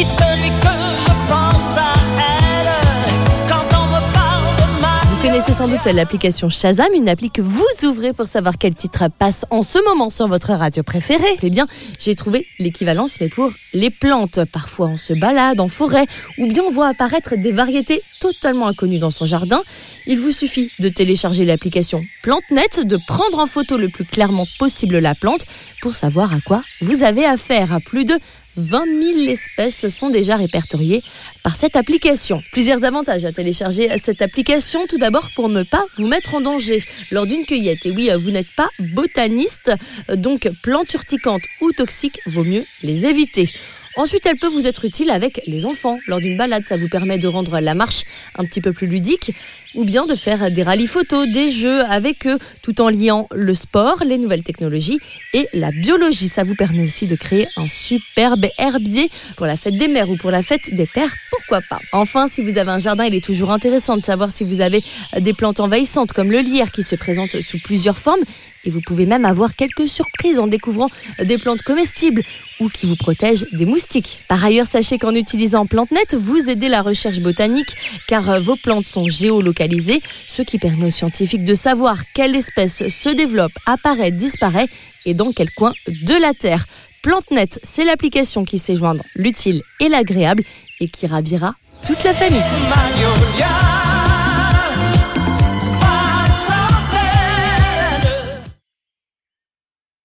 Vous connaissez sans doute l'application Shazam, une appli que vous ouvrez pour savoir quel titre passe en ce moment sur votre radio préférée. Eh bien, j'ai trouvé l'équivalence, mais pour les plantes. Parfois, on se balade en forêt, ou bien on voit apparaître des variétés totalement inconnues dans son jardin. Il vous suffit de télécharger l'application PlanteNet, de prendre en photo le plus clairement possible la plante pour savoir à quoi vous avez affaire. Plus de 20 000 espèces sont déjà répertoriées par cette application. Plusieurs avantages à télécharger cette application. Tout d'abord pour ne pas vous mettre en danger lors d'une cueillette. Et oui, vous n'êtes pas botaniste, donc plantes urticantes ou toxiques, vaut mieux les éviter. Ensuite, elle peut vous être utile avec les enfants. Lors d'une balade, ça vous permet de rendre la marche un petit peu plus ludique ou bien de faire des rallyes photos, des jeux avec eux, tout en liant le sport, les nouvelles technologies et la biologie. Ça vous permet aussi de créer un superbe herbier pour la fête des mères ou pour la fête des pères, pourquoi pas? Enfin, si vous avez un jardin, il est toujours intéressant de savoir si vous avez des plantes envahissantes comme le lierre qui se présente sous plusieurs formes et vous pouvez même avoir quelques surprises en découvrant des plantes comestibles ou qui vous protègent des moustiques. Par ailleurs, sachez qu'en utilisant PlanteNet, vous aidez la recherche botanique car euh, vos plantes sont géolocalisées, ce qui permet aux scientifiques de savoir quelle espèce se développe, apparaît, disparaît et dans quel coin de la Terre. PlanteNet, c'est l'application qui sait joindre l'utile et l'agréable et qui ravira toute la famille.